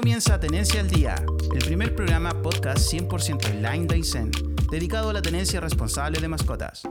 comienza Tenencia al Día, el primer programa podcast 100% online de Aysén, dedicado a la tenencia responsable de mascotas.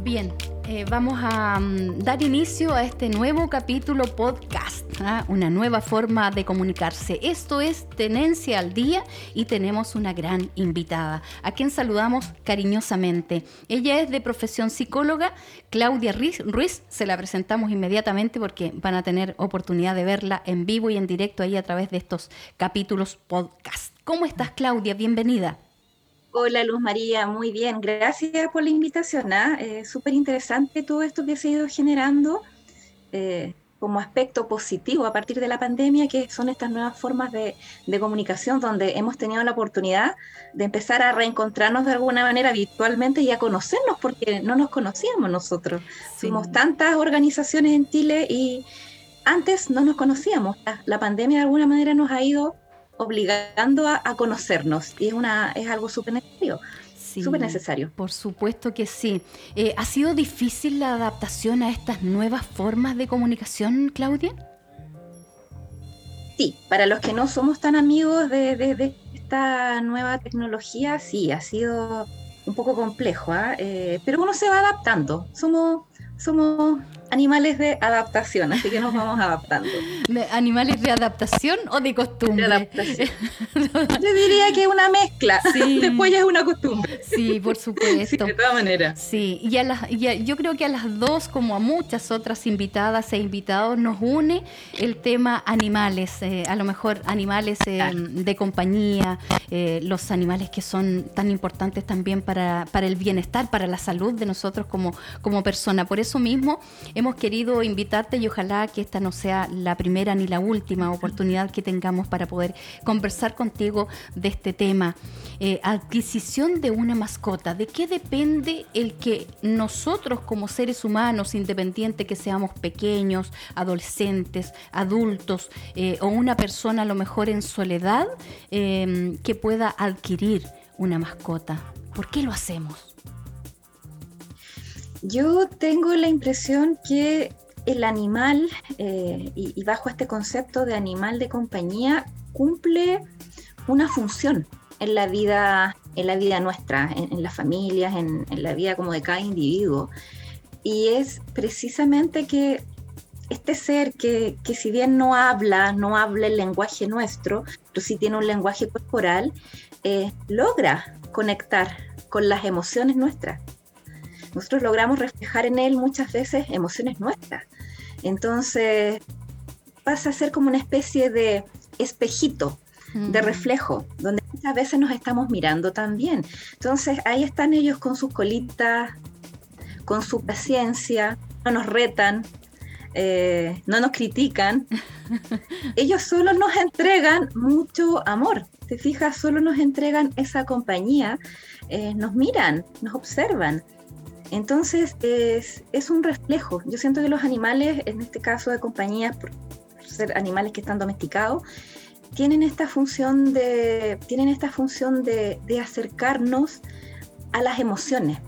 Bien, eh, vamos a mm, dar inicio a este nuevo capítulo podcast, una nueva forma de comunicarse. Esto es Tenencia al Día y tenemos una gran invitada, a quien saludamos cariñosamente. Ella es de profesión psicóloga, Claudia Ruiz, se la presentamos inmediatamente porque van a tener oportunidad de verla en vivo y en directo ahí a través de estos capítulos podcast. ¿Cómo estás, Claudia? Bienvenida. Hola Luz María, muy bien, gracias por la invitación. ¿ah? Eh, Súper interesante todo esto que se ha ido generando eh, como aspecto positivo a partir de la pandemia, que son estas nuevas formas de, comunicación donde hemos tenido la oportunidad de empezar a reencontrarnos de alguna manera virtualmente y a conocernos, porque no nos conocíamos nosotros. Somos tantas organizaciones en Chile y antes no nos conocíamos. la pandemia de alguna manera nos ha ido obligando a, conocernos y es, una, es algo súper necesario. Súper necesario. Por supuesto que sí. Eh, ¿Ha sido difícil la adaptación a estas nuevas formas de comunicación, Claudia? Sí, para los que no somos tan amigos de, esta nueva tecnología, sí, ha sido un poco complejo, ¿ah? eh, pero uno se va adaptando. Somos, somos animales de adaptación, así que nos vamos adaptando. ¿Animales de adaptación o de costumbre? De adaptación. Yo diría que es una mezcla. Después ya es una costumbre. Sí, por supuesto. de todas maneras. Sí, y, a las, yo creo que a las dos, como a muchas otras invitadas e invitados, nos une el tema animales. Eh, a lo mejor animales eh, de compañía, eh, los animales que son tan importantes también para, para el bienestar, para la salud de nosotros como, como persona. Por eso mismo, hemos querido invitarte y ojalá que esta no sea la primera ni la última oportunidad que tengamos para poder conversar contigo de este tema. Eh, adquisición de una mascota. ¿De qué depende el que nosotros como seres humanos, independiente que seamos pequeños, adolescentes, adultos eh, o una persona a lo mejor en soledad, eh, que pueda adquirir una mascota? ¿Por qué lo hacemos? Yo tengo la impresión que el animal, eh, y, bajo este concepto de animal de compañía, cumple una función en la vida, en la vida nuestra, en, las familias, en, la vida como de cada individuo. Y es precisamente que este ser que, si bien no habla, no habla el lenguaje nuestro, pero sí tiene un lenguaje corporal, eh, logra conectar con las emociones nuestras nosotros logramos reflejar en él muchas veces emociones nuestras. Entonces pasa a ser como una especie de espejito, de reflejo, donde muchas veces nos estamos mirando también. Entonces ahí están ellos con sus colitas, con su paciencia, no nos retan, eh, no nos critican. ellos solo nos entregan mucho amor. Te fijas, solo nos entregan esa compañía, eh, nos miran, nos observan. Entonces es, un reflejo. Yo siento que los animales, en este caso de compañías, por ser animales que están domesticados, tienen esta función de, tienen esta función de, acercarnos a las emociones.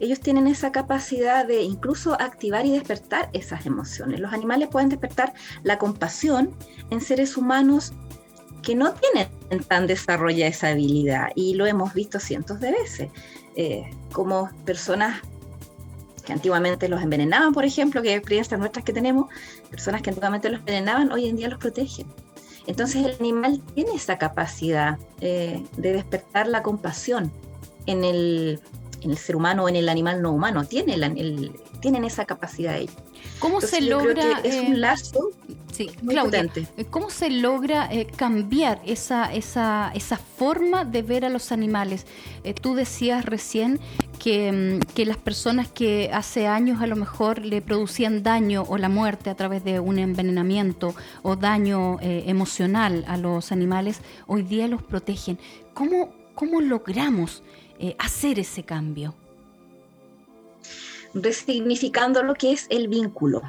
Ellos tienen esa capacidad de incluso activar y despertar esas emociones. Los animales pueden despertar la compasión en seres humanos que no tienen tan desarrollada esa habilidad y lo hemos visto cientos de veces. Eh, como personas que antiguamente los envenenaban, por ejemplo, que experiencias nuestras que tenemos, personas que antiguamente los envenenaban, hoy en día los protegen. Entonces el animal tiene esa capacidad eh, de despertar la compasión en el, en el, ser humano o en el animal no humano, tiene el, tienen esa capacidad ellos. ¿Cómo se logra? es un eh, lazo Sí, Claudia, eh, ¿cómo se logra eh, cambiar esa, esa, esa, forma de ver a los animales? Eh, tú decías recién que, mm, que, las personas que hace años a lo mejor le producían daño o la muerte a través de un envenenamiento o daño emocional a los animales, hoy día los protegen. ¿Cómo, cómo logramos hacer ese cambio? Resignificando lo que es el vínculo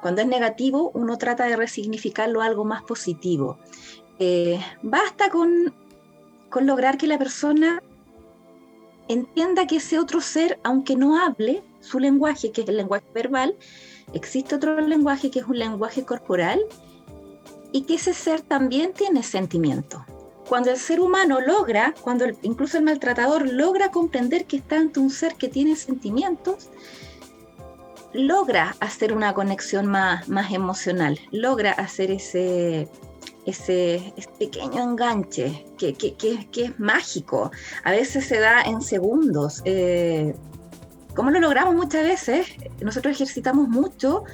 cuando es negativo, uno trata de resignificarlo a algo más positivo. Eh, basta con, con lograr que la persona entienda que ese otro ser, aunque no hable su lenguaje, que es el lenguaje verbal, existe otro lenguaje que es un lenguaje corporal y que ese ser también tiene sentimiento. Cuando el ser humano logra, cuando incluso el maltratador logra comprender que está ante un ser que tiene sentimientos, logra hacer una conexión más, más emocional, logra hacer ese, ese, pequeño enganche que, es mágico. A veces se da en segundos. Eh, ¿Cómo lo logramos muchas veces? Nosotros ejercitamos mucho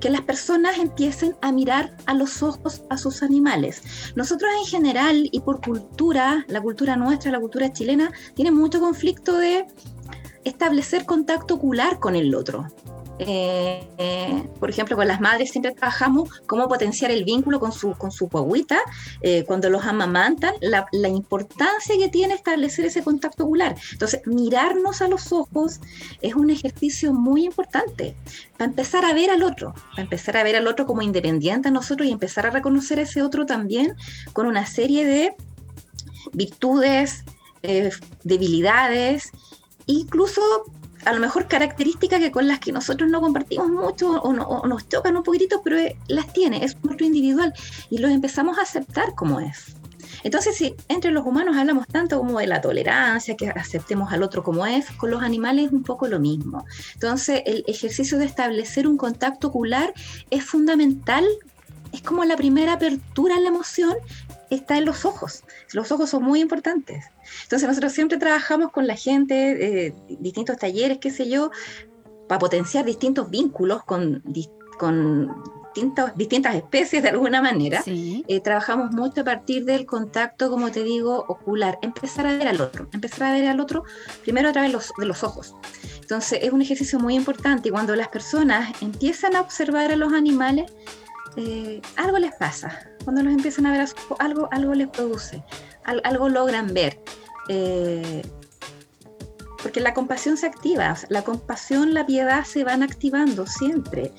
que las personas empiecen a mirar a los ojos a sus animales. Nosotros en general y por cultura, la cultura nuestra, la cultura chilena, tiene mucho conflicto de establecer contacto ocular con el otro. Eh, eh, por ejemplo, con las madres siempre trabajamos cómo potenciar el vínculo con su, con su guaguita eh, cuando los amamantan, la, importancia que tiene establecer ese contacto ocular. Entonces, mirarnos a los ojos es un ejercicio muy importante para empezar a ver al otro, para empezar a ver al otro como independiente a nosotros y empezar a reconocer ese otro también con una serie de virtudes, debilidades, incluso a lo mejor características que con las que nosotros no compartimos mucho o, nos chocan un poquitito, pero eh, las tiene, es nuestro individual y los empezamos a aceptar como es. Entonces, si entre los humanos hablamos tanto como de la tolerancia, que aceptemos al otro como es, con los animales es un poco lo mismo. Entonces, el ejercicio de establecer un contacto ocular es fundamental, es como la primera apertura en la emoción está en los ojos. Los ojos son muy importantes. Entonces nosotros siempre trabajamos con la gente, eh, distintos talleres, qué sé yo, para potenciar distintos vínculos con, con distintas especies de alguna manera. Eh, trabajamos mucho a partir del contacto, como te digo, ocular. Empezar a ver al otro, empezar a ver al otro primero a través los, de los ojos. Entonces es un ejercicio muy importante y cuando las personas empiezan a observar a los animales, eh, algo les pasa. Cuando los empiezan a ver, algo, algo les produce, algo logran ver. Eh, porque la compasión se activa, la compasión, la piedad se van activando siempre.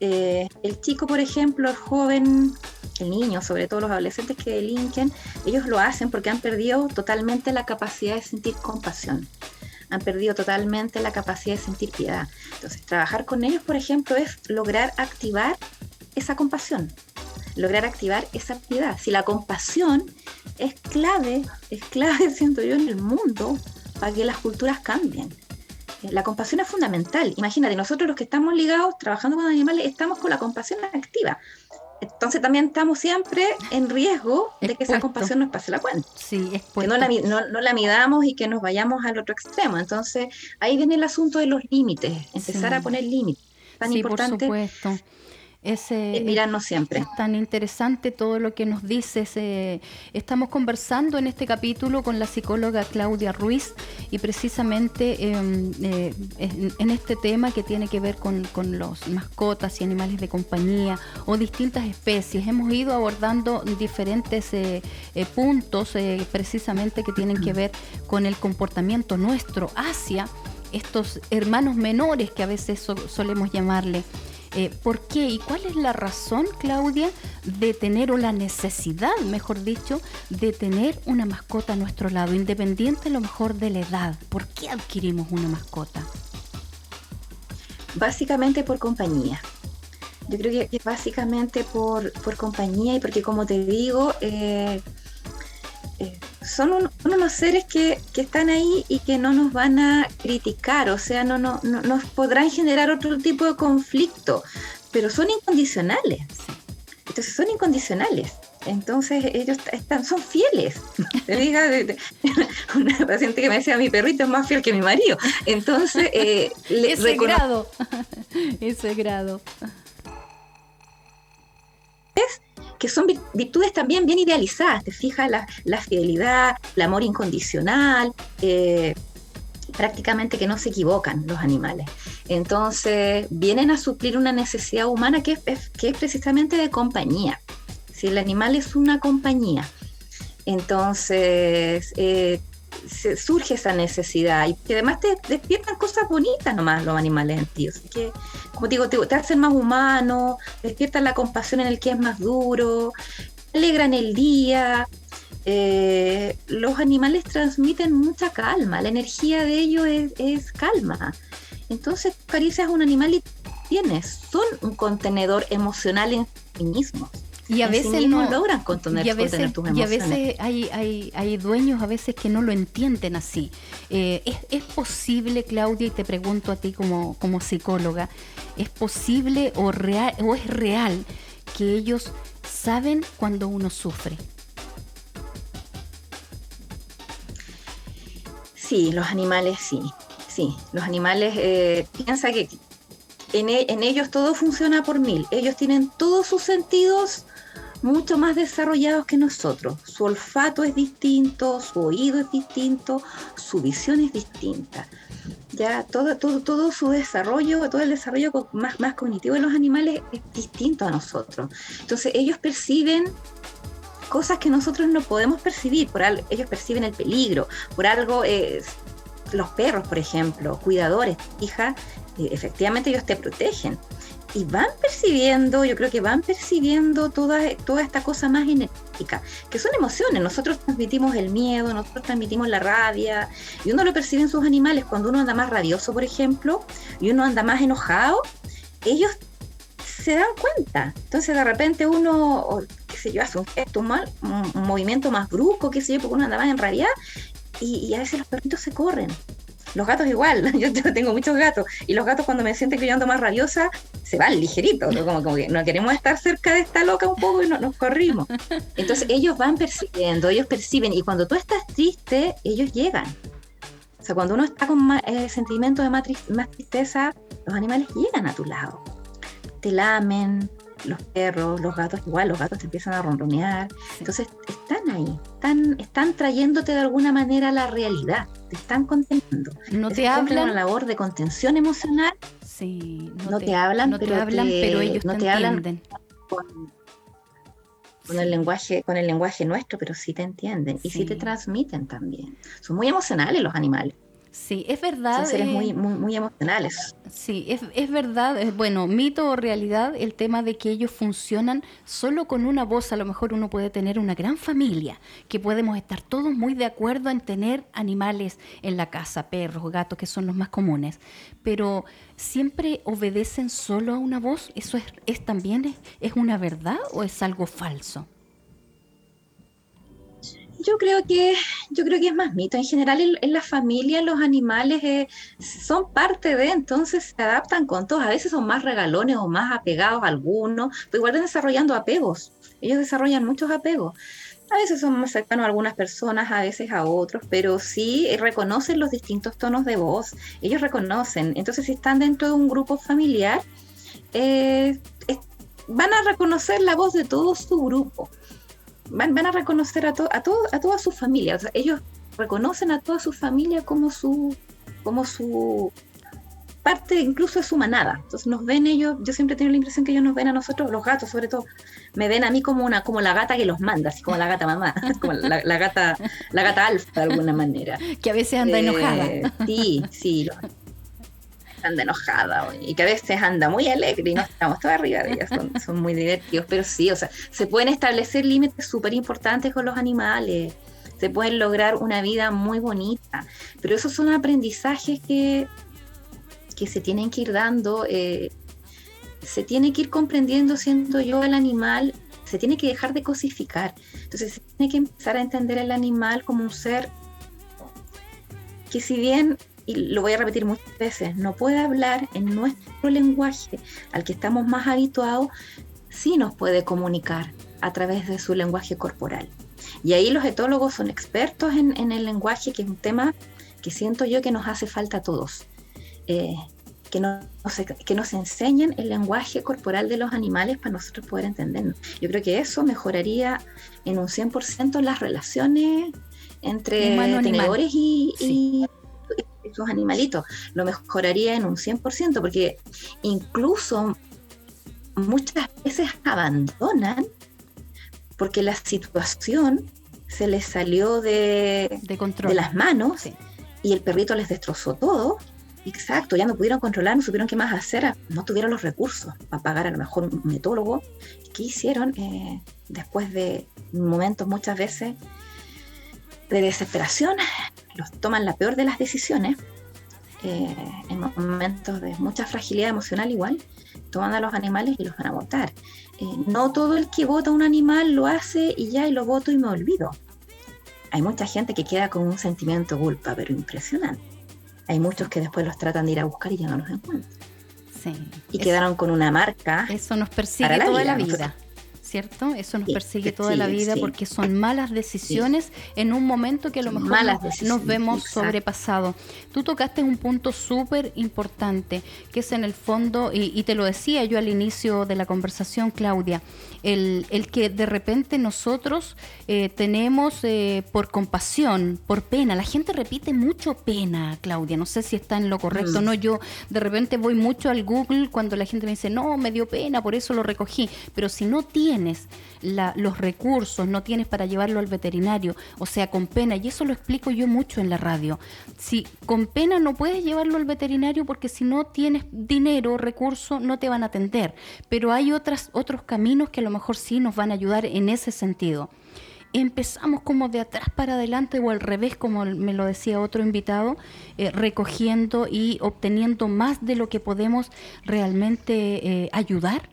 Eh, el chico, por ejemplo, el joven, el niño, sobre todo los adolescentes que delinquen, ellos lo hacen porque han perdido totalmente la capacidad de sentir compasión han perdido totalmente la capacidad de sentir piedad. Entonces, trabajar con ellos, por ejemplo, es lograr activar esa compasión, lograr activar esa piedad. Si la compasión es clave, es clave, siento yo, en el mundo para que las culturas cambien. Eh, la compasión es fundamental. Imagínate, nosotros los que estamos ligados trabajando con animales estamos con la compasión activa. Entonces también estamos siempre en riesgo de que esa compasión nos pase la cuenta. Sí, que no la, no, la, midamos y que nos vayamos al otro extremo. Entonces ahí viene el asunto de los límites, empezar a poner límites. Tan sí, importante. Por supuesto. Es, mirarnos siempre. Es tan interesante todo lo que nos dices. estamos conversando en este capítulo con la psicóloga Claudia Ruiz y precisamente em, eh, en, este tema que tiene que ver con, con los mascotas y animales de compañía o distintas especies. Hemos ido abordando diferentes eh, eh, puntos precisamente que tienen que ver con el comportamiento nuestro hacia estos hermanos menores que a veces solemos llamarle. Eh, ¿Por qué y cuál es la razón, Claudia, de tener o la necesidad, mejor dicho, de tener una mascota a nuestro lado, independiente a lo mejor de la edad? ¿Por qué adquirimos una mascota? Básicamente por compañía. Yo creo que, básicamente por, compañía y porque, como te digo, eh, eh, son unos seres que, están ahí y que no nos van a criticar, o sea, no, no, nos podrán generar otro tipo de conflicto, pero son incondicionales. Entonces son incondicionales. Entonces ellos están, son fieles. Te diga una paciente que me decía, mi perrito es más fiel que mi marido. Entonces, eh, ese grado, ese grado que son virtudes también bien idealizadas, te fijas, la, fidelidad, el amor incondicional, eh, prácticamente que no se equivocan los animales. Entonces, vienen a suplir una necesidad humana que es, que es precisamente de compañía. Si el animal es una compañía, entonces eh, se surge esa necesidad y que además te despiertan cosas bonitas nomás los animales en ti. Así que, como digo, te, hacen más humano, despiertan la compasión en el que es más duro, alegran el día. Eh, los animales transmiten mucha calma, la energía de ellos es, calma. Entonces, caricias a un animal y tienes, son un contenedor emocional en sí mismos. Y a veces no logran contener, y a veces, tus emociones. Y a veces hay, hay, hay, dueños a veces que no lo entienden así. Eh, ¿es, ¿es, posible, Claudia, y te pregunto a ti como, como psicóloga, ¿es posible o, real, o es real que ellos saben cuando uno sufre? Sí, los animales sí. Sí, los animales eh, piensa que en, e, en, ellos todo funciona por mil. Ellos tienen todos sus sentidos mucho más desarrollados que nosotros. Su olfato es distinto, su oído es distinto, su visión es distinta. Ya todo, todo, todo su desarrollo, todo el desarrollo más, más cognitivo de los animales es distinto a nosotros. Entonces ellos perciben cosas que nosotros no podemos percibir, por algo, ellos perciben el peligro, por algo, eh, los perros, por ejemplo, cuidadores, hija, efectivamente ellos te protegen, y van percibiendo, yo creo que van percibiendo toda, toda esta cosa más enérgica, que son emociones. Nosotros transmitimos el miedo, nosotros transmitimos la rabia, y uno lo percibe en sus animales. Cuando uno anda más rabioso, por ejemplo, y uno anda más enojado, ellos se dan cuenta. Entonces de repente uno, qué sé yo, hace un gesto mal, un, movimiento más brusco, qué sé yo, porque uno anda más en rabia, y, y a veces los perritos se corren los gatos igual, yo tengo muchos gatos y los gatos cuando me sienten que yo ando más rabiosa se van ligerito, como, como que no queremos estar cerca de esta loca un poco y no, nos corrimos. Entonces ellos van percibiendo, ellos perciben y cuando tú estás triste, ellos llegan. O sea, cuando uno está con más, eh, sentimientos de más, más tristeza, los animales llegan a tu lado. Te lamen, los perros, los gatos, igual los gatos te empiezan a ronronear. Entonces están ahí, están, están trayéndote de alguna manera la realidad están conteniendo. No te hablan. Una labor de contención emocional. Sí, no, te, hablan, no pero te hablan, pero ellos no te, hablan con, el lenguaje, con el lenguaje nuestro, pero sí te entienden y sí te transmiten también. Son muy emocionales los animales. Sí, es verdad. Son seres muy, eh, muy, muy emocionales. Sí, es, es verdad, es, bueno, mito o realidad el tema de que ellos funcionan solo con una voz. A lo mejor uno puede tener una gran familia, que podemos estar todos muy de acuerdo en tener animales en la casa, perros, gatos, que son los más comunes, pero siempre obedecen solo a una voz. ¿Eso es, es también es, es una verdad o es algo falso? Yo creo que yo creo que es más mito. En general, en, la familia los animales eh, son parte de, entonces se adaptan con todos. A veces son más regalones o más apegados a algunos, pero igual desarrollando apegos. Ellos desarrollan muchos apegos. A veces son más cercanos a algunas personas, a veces a otros, pero sí reconocen los distintos tonos de voz. Ellos reconocen. Entonces, si están dentro de un grupo familiar, eh, van a reconocer la voz de todo su grupo van, a reconocer a, a, a toda su familia. ellos reconocen a toda su familia como su, como su parte incluso de su manada. Entonces nos ven ellos, yo siempre tengo la impresión que ellos nos ven a nosotros, los gatos sobre todo, me ven a mí como una, como la gata que los manda, así como la gata mamá, como la, gata, la gata alfa de alguna manera. Que a veces anda enojada. Eh, sí, sí, anda enojada y que a veces anda muy alegre y no estamos todos arriba de ellas, son, muy divertidos, pero sí, o sea, se pueden establecer límites súper importantes con los animales, se pueden lograr una vida muy bonita, pero esos son aprendizajes que, que se tienen que ir dando, eh, se tiene que ir comprendiendo, siendo yo el animal, se tiene que dejar de cosificar, entonces se tiene que empezar a entender el animal como un ser que si bien y lo voy a repetir muchas veces, no puede hablar en nuestro lenguaje al que estamos más habituados, sí nos puede comunicar a través de su lenguaje corporal. Y ahí los etólogos son expertos en, el lenguaje, que es un tema que siento yo que nos hace falta a todos. Eh, que, nos, que nos enseñen el lenguaje corporal de los animales para nosotros poder entendernos. Yo creo que eso mejoraría en un 100% las relaciones entre tenedores y, sus animalitos, lo mejoraría en un 100%, porque incluso muchas veces abandonan porque la situación se les salió de, de, las manos y el perrito les destrozó todo. Exacto, ya no pudieron controlar, no supieron qué más hacer, no tuvieron los recursos para pagar a lo mejor un metólogo. ¿Qué hicieron? Eh, después de momentos muchas veces de desesperación, los toman la peor de las decisiones, eh, en momentos de mucha fragilidad emocional igual, toman a los animales y los van a votar. Eh, no todo el que vota un animal lo hace y ya y lo voto y me olvido. Hay mucha gente que queda con un sentimiento de culpa, pero impresionante. Hay muchos que después los tratan de ir a buscar y ya no los encuentran. Sí. Y quedaron con una marca. Eso nos persigue toda la vida. ¿Cierto? Eso nos persigue toda la vida porque son malas decisiones en un momento que a lo mejor nos, vemos sobrepasados. Tú tocaste un punto súper importante, que es en el fondo, y, te lo decía yo al inicio de la conversación, Claudia, el, el que de repente nosotros eh, tenemos eh, por compasión, por pena, la gente repite mucho pena, Claudia, no sé si está en lo correcto, mm. no, yo de repente voy mucho al Google cuando la gente me dice, no, me dio pena, por eso lo recogí, pero si no tiene los recursos, no tienes para llevarlo al veterinario, o sea, con pena, y eso lo explico yo mucho en la radio. Si con pena no puedes llevarlo al veterinario porque si no tienes dinero, recursos, no te van a atender, pero hay otras, otros caminos que a lo mejor sí nos van a ayudar en ese sentido empezamos como de atrás para adelante o al revés, como me lo decía otro invitado, eh, recogiendo y obteniendo más de lo que podemos realmente eh, ayudar?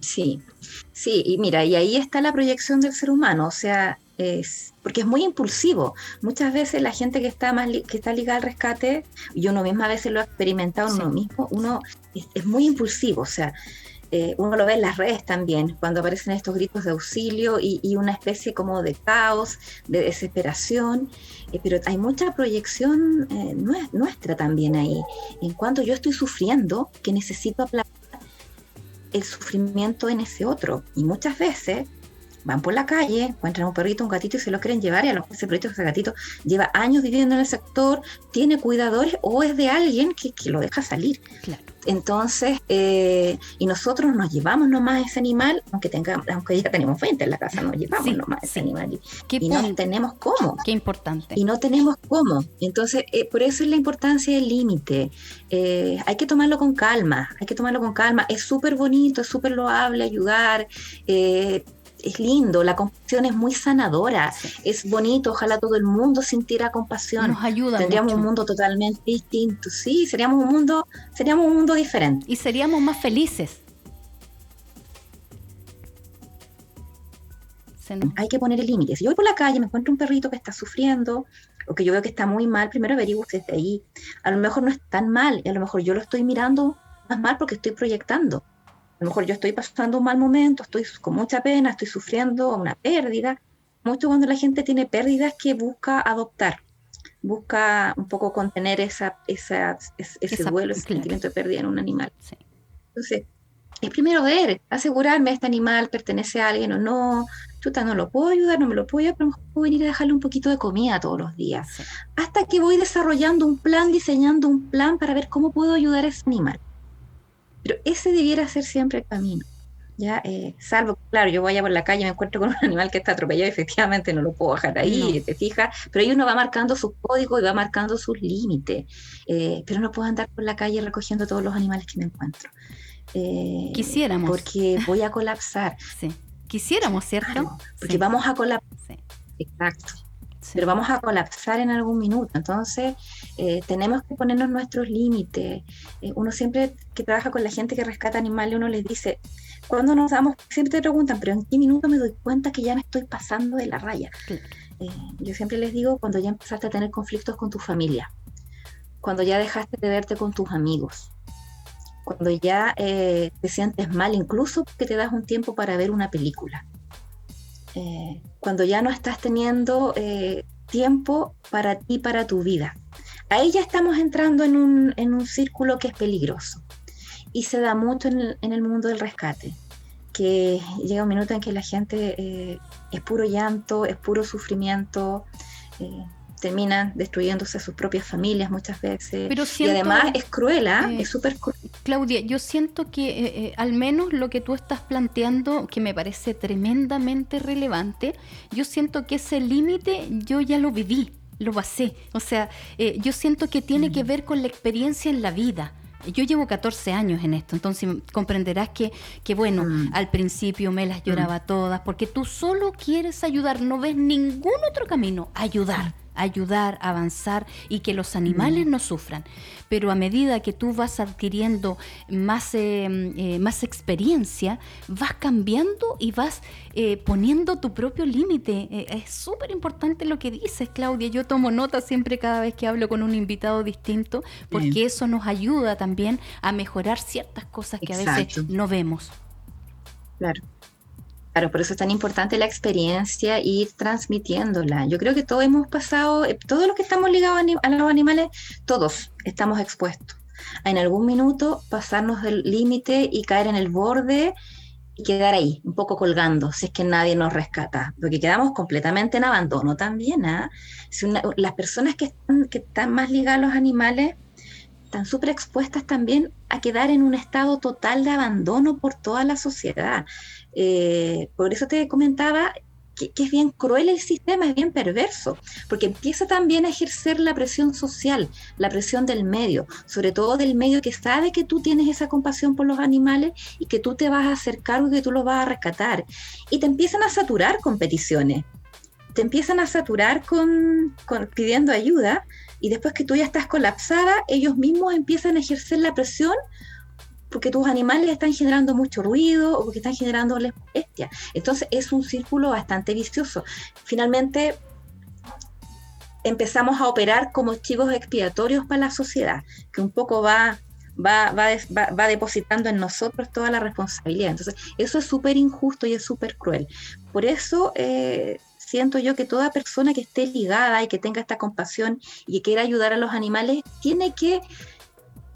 Sí, sí, y mira, y ahí está la proyección del ser humano, o sea, es porque es muy impulsivo. Muchas veces la gente que está más que está ligada al rescate, y uno misma a veces lo ha experimentado uno mismo, uno es, muy impulsivo, o sea, eh, uno lo ve en las redes también, cuando aparecen estos gritos de auxilio y, una especie como de caos, de desesperación, eh, pero hay mucha proyección eh, nuestra también ahí. En cuanto yo estoy sufriendo, que necesito aplaudir el sufrimiento en ese otro. Y muchas veces van por la calle, encuentran un perrito, un gatito y se lo quieren llevar y a lo mejor ese perrito, ese gatito lleva años viviendo en el sector, tiene cuidadores o es de alguien que, lo deja salir. Entonces, eh, y nosotros nos llevamos nomás ese animal, aunque tengamos, aunque ya tenemos 20 en la casa, nos llevamos nomás ese animal y, no tenemos cómo. Qué importante. Y no tenemos cómo. Entonces, eh, por eso es la importancia del límite. Eh, hay que tomarlo con calma, hay que tomarlo con calma. Es súper bonito, es súper loable ayudar es lindo, la compasión es muy sanadora, es bonito, ojalá todo el mundo sintiera compasión. Nos ayuda. Tendríamos un mundo totalmente distinto, sí, seríamos un mundo, seríamos un mundo diferente. Y seríamos más felices. Hay que poner el límite. Si yo voy por la calle, me encuentro un perrito que está sufriendo, o que yo veo que está muy mal, primero averiguo desde ahí. A lo mejor no es tan mal, y a lo mejor yo lo estoy mirando más mal porque estoy proyectando. A lo mejor yo estoy pasando un mal momento, estoy con mucha pena, estoy sufriendo una pérdida. Mucho cuando la gente tiene pérdidas que busca adoptar, busca un poco contener esa, esa, ese duelo, ese sentimiento de pérdida en un animal. Entonces, es primero ver, asegurarme, este animal pertenece a alguien o no, chuta, no lo puedo ayudar, no me lo puedo ayudar, pero puedo venir a dejarle un poquito de comida todos los días. Hasta que voy desarrollando un plan, diseñando un plan para ver cómo puedo ayudar a ese animal. Pero ese debiera ser siempre el camino. Ya, eh, salvo, claro, yo voy a por la calle y me encuentro con un animal que está atropellado, efectivamente no lo puedo bajar ahí, te fijas, pero ahí uno va marcando sus códigos y va marcando sus límites, eh, pero no puedo andar por la calle recogiendo todos los animales que me encuentro. Eh, Quisiéramos. Porque voy a colapsar. Sí. Quisiéramos, ¿cierto? porque vamos a colapsar. Sí. Exacto pero vamos a colapsar en algún minuto. Entonces, eh, tenemos que ponernos nuestros límites. Eh, uno siempre que trabaja con la gente que rescata animales, uno les dice, cuando nos damos, siempre te preguntan, pero ¿en qué minuto me doy cuenta que ya me estoy pasando de la raya? Eh, yo siempre les digo, cuando ya empezaste a tener conflictos con tu familia, cuando ya dejaste de verte con tus amigos, cuando ya te sientes mal, incluso que te das un tiempo para ver una película eh, cuando ya no estás teniendo eh, tiempo para ti, para tu vida. Ahí ya estamos entrando en un, en un círculo que es peligroso y se da mucho en el, en el, mundo del rescate, que llega un minuto en que la gente eh, es puro llanto, es puro sufrimiento, terminan destruyéndose a sus propias familias muchas veces. y además es cruel, ¿ah? es súper cruel. Claudia, yo siento que eh, eh, al menos lo que tú estás planteando, que me parece tremendamente relevante, yo siento que ese límite yo ya lo viví, lo pasé. O sea, eh, yo siento que tiene que ver con la experiencia en la vida. Yo llevo 14 años en esto, entonces comprenderás que, que bueno, mm. al principio me las lloraba mm. todas, porque tú solo quieres ayudar, no ves ningún otro camino, ayudar ayudar, avanzar y que los animales no sufran. Pero a medida que tú vas adquiriendo más, eh, eh, más experiencia, vas cambiando y vas eh, poniendo tu propio límite. es súper importante lo que dices, Claudia. Yo tomo nota siempre cada vez que hablo con un invitado distinto, porque eso nos ayuda también a mejorar ciertas cosas que a veces no vemos. Claro. Claro, por eso es tan importante la experiencia y ir transmitiéndola. Yo creo que todos hemos pasado, eh, todos los que estamos ligados a los animales, todos estamos expuestos a en algún minuto pasarnos del límite y caer en el borde y quedar ahí, un poco colgando, si es que nadie nos rescata, porque quedamos completamente en abandono también. ¿ah? las personas que están más ligadas a los animales están súper expuestas también a quedar en un estado total de abandono por toda la sociedad. Eh, por eso te comentaba que, es bien cruel el sistema, es bien perverso, porque empieza también a ejercer la presión social, la presión del medio, sobre todo del medio que sabe que tú tienes esa compasión por los animales y que tú te vas a hacer cargo y que tú los vas a rescatar. Y te empiezan a saturar con peticiones, te empiezan a saturar con, con pidiendo ayuda y después que tú ya estás colapsada, ellos mismos empiezan a ejercer la presión porque tus animales están generando mucho ruido o porque están generando molestia. Entonces es un círculo bastante vicioso. Finalmente empezamos a operar como chivos expiatorios para la sociedad, que un poco va, va, va, depositando en nosotros toda la responsabilidad. Entonces eso es súper injusto y es súper cruel. Por eso... Eh, siento yo que toda persona que esté ligada y que tenga esta compasión y que quiera ayudar a los animales tiene que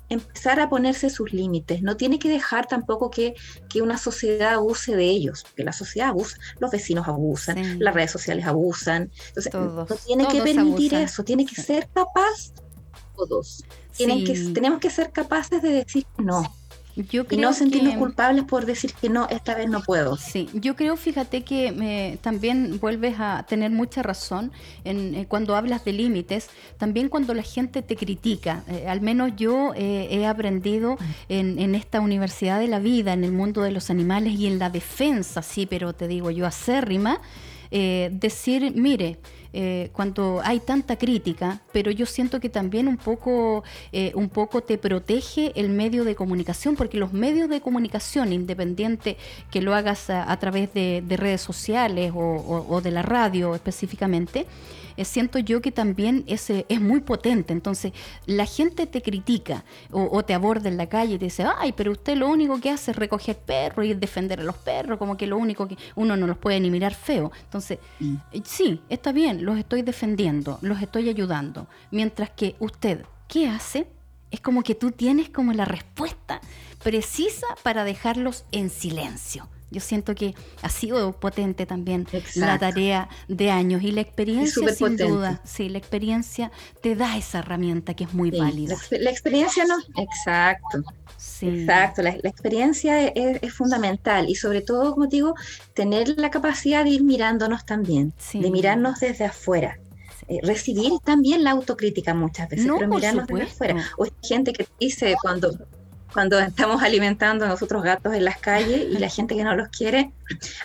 empezar a ponerse sus límites, no tiene que dejar tampoco que, una sociedad abuse de ellos, que la sociedad abusa, los vecinos abusan, las redes sociales abusan, entonces no tiene que permitir eso, tiene que ser capaz, todos, Tienen que, tenemos que ser capaces de decir no y no sentirnos culpables por decir que no, esta vez no puedo. Sí, yo creo, fíjate que me, también vuelves a tener mucha razón en, eh, cuando hablas de límites, también cuando la gente te critica. Eh, al menos yo eh, he aprendido en, en, esta universidad de la vida, en el mundo de los animales y en la defensa, sí, pero te digo yo acérrima, decir, mire, eh, cuando hay tanta crítica, pero yo siento que también un poco, eh, un poco te protege el medio de comunicación, porque los medios de comunicación, independiente que lo hagas a, través de, redes sociales o de la radio específicamente, eh, siento yo que también es, eh, es muy potente. Entonces, la gente te critica o, te aborda en la calle y te dice, ay, pero usted lo único que hace es recoger perros y defender a los perros, como que lo único que uno no los puede ni mirar feo. Entonces, mm. eh, sí, está bien, los estoy defendiendo, los estoy ayudando. Mientras que usted, ¿qué hace? Es como que tú tienes como la respuesta precisa para dejarlos en silencio. Yo siento que ha sido potente también la tarea de años y la experiencia, sin duda, sí, la experiencia te da esa herramienta que es muy válida. La, experiencia no, exacto. Exacto, la, experiencia es, fundamental y sobre todo, como digo, tener la capacidad de ir mirándonos también, de mirarnos desde afuera. Eh, recibir también la autocrítica muchas veces, pero mirarnos desde afuera. O hay gente que dice cuando cuando estamos alimentando a nosotros gatos en las calles y la gente que no los quiere,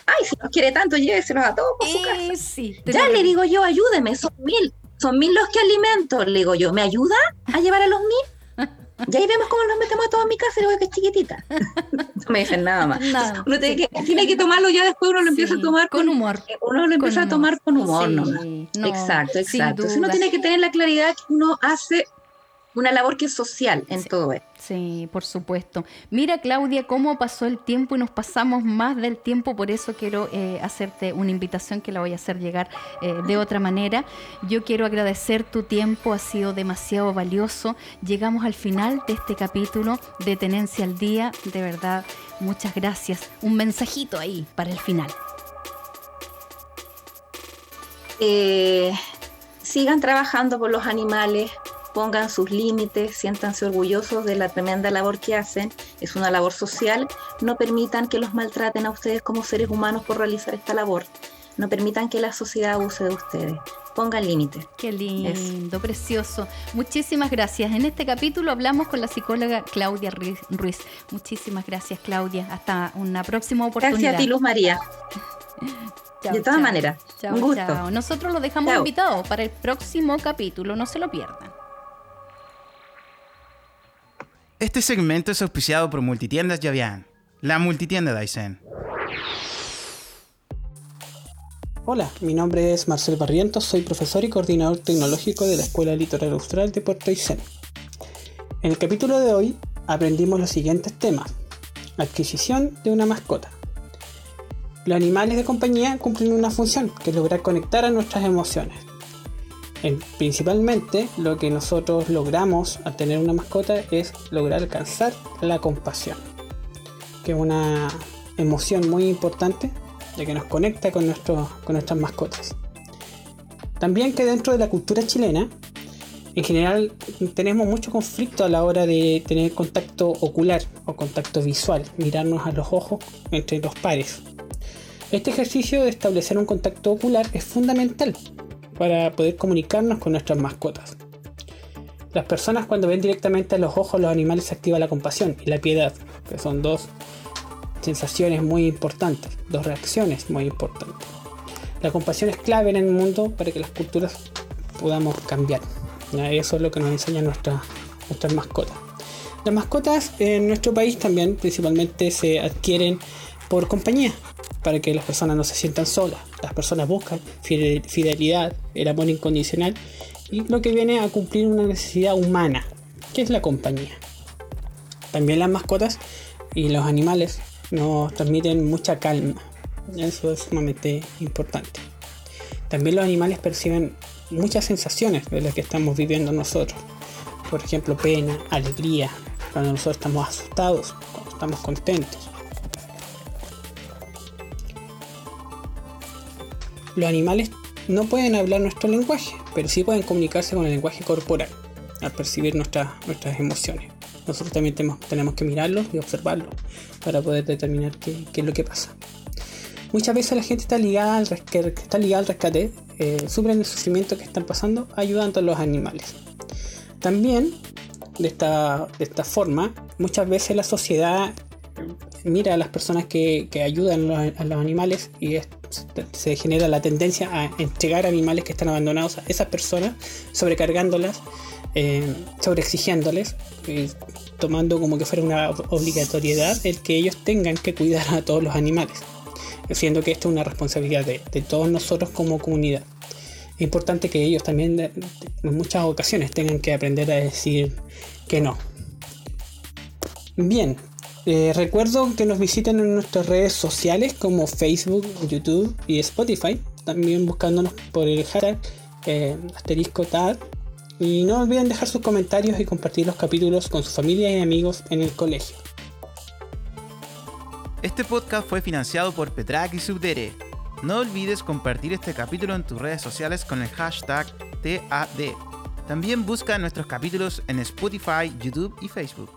ay, si los quiere tanto, lléveselos a todos por su casa. ya le digo yo, ayúdeme, son mil, son mil los que alimento, le digo yo, ¿me ayuda a llevar a los mil? Y ahí vemos cómo los metemos a todos en mi casa y luego que es chiquitita. no me dicen nada más. uno tiene que, tiene que, tomarlo ya después, uno lo empieza a tomar con, humor. Uno lo empieza a tomar con humor, ¿no? exacto, exacto. uno tiene que tener la claridad que uno hace una labor que es social en todo esto. Sí, por supuesto. Mira, Claudia, cómo pasó el tiempo y nos pasamos más del tiempo, por eso quiero eh, hacerte una invitación que la voy a hacer llegar eh, de otra manera. Yo quiero agradecer tu tiempo, ha sido demasiado valioso. Llegamos al final de este capítulo de Tenencia al Día. De verdad, muchas gracias. Un mensajito ahí para el final. Eh, sigan trabajando por los animales, pongan sus límites, siéntanse orgullosos de la tremenda labor que hacen, es una labor social, no permitan que los maltraten a ustedes como seres humanos por realizar esta labor, no permitan que la sociedad abuse de ustedes. Pongan límites. Qué lindo, precioso. Muchísimas gracias. En este capítulo hablamos con la psicóloga Claudia Ruiz. Muchísimas gracias, Claudia. Hasta una próxima oportunidad. Gracias a ti, Luz María. de todas maneras, un gusto. Nosotros lo dejamos invitado para el próximo capítulo, no se lo pierdan. Este segmento es auspiciado por Multitiendas Javián, la multitienda Daisen. Hola, mi nombre es Marcel Barrientos, soy profesor y coordinador tecnológico de la Escuela Litoral Austral de Puerto Aysén. En el capítulo de hoy aprendimos los siguientes temas. Adquisición de una mascota. Los animales de compañía cumplen una función, que es lograr conectar a nuestras emociones. Principalmente lo que nosotros logramos al tener una mascota es lograr alcanzar la compasión, que es una emoción muy importante ya que nos conecta con, con nuestras mascotas. También que dentro de la cultura chilena, en general tenemos mucho conflicto a la hora de tener contacto ocular o contacto visual, mirarnos a los ojos entre los pares. Este ejercicio de establecer un contacto ocular es fundamental para poder comunicarnos con nuestras mascotas. Las personas cuando ven directamente a los ojos los animales se activa la compasión y la piedad, que son dos sensaciones muy importantes, dos reacciones muy importantes. La compasión es clave en el mundo para que las culturas podamos cambiar. Eso es lo que nos enseña nuestra, nuestras mascotas. Las mascotas en nuestro país también principalmente se adquieren por compañía, para que las personas no se sientan solas. Las personas buscan fidelidad, el amor incondicional y lo que viene a cumplir una necesidad humana, que es la compañía. También las mascotas y los animales nos transmiten mucha calma. Eso es sumamente importante. También los animales perciben muchas sensaciones de las que estamos viviendo nosotros. Por ejemplo, pena, alegría, cuando nosotros estamos asustados, cuando estamos contentos. Los animales no pueden hablar nuestro lenguaje, pero sí pueden comunicarse con el lenguaje corporal al percibir nuestras emociones nosotros también tenemos, que mirarlo y observarlo para poder determinar qué, es lo que pasa. Muchas veces la gente está ligada al, está ligada al rescate, eh, sufren el sufrimiento que están pasando ayudando a los animales. También, de esta, de esta forma, muchas veces la sociedad mira a las personas que, ayudan a los, animales y se genera la tendencia a entregar animales que están abandonados a esas personas, sobrecargándolas eh, sobreexigiéndoles, tomando como que fuera una obligatoriedad el que ellos tengan que cuidar a todos los animales, siendo que esto es una responsabilidad de, todos nosotros como comunidad. Es importante que ellos también en muchas ocasiones tengan que aprender a decir que no. Bien, eh, recuerdo que nos visiten en nuestras redes sociales como Facebook, YouTube y Spotify, también buscándonos por el hashtag TAD y no olviden dejar sus comentarios y compartir los capítulos con su familia y amigos en el colegio. Este podcast fue financiado por Petrac y Subdere. No olvides compartir este capítulo en tus redes sociales con el hashtag TAD. También busca nuestros capítulos en Spotify, YouTube y Facebook.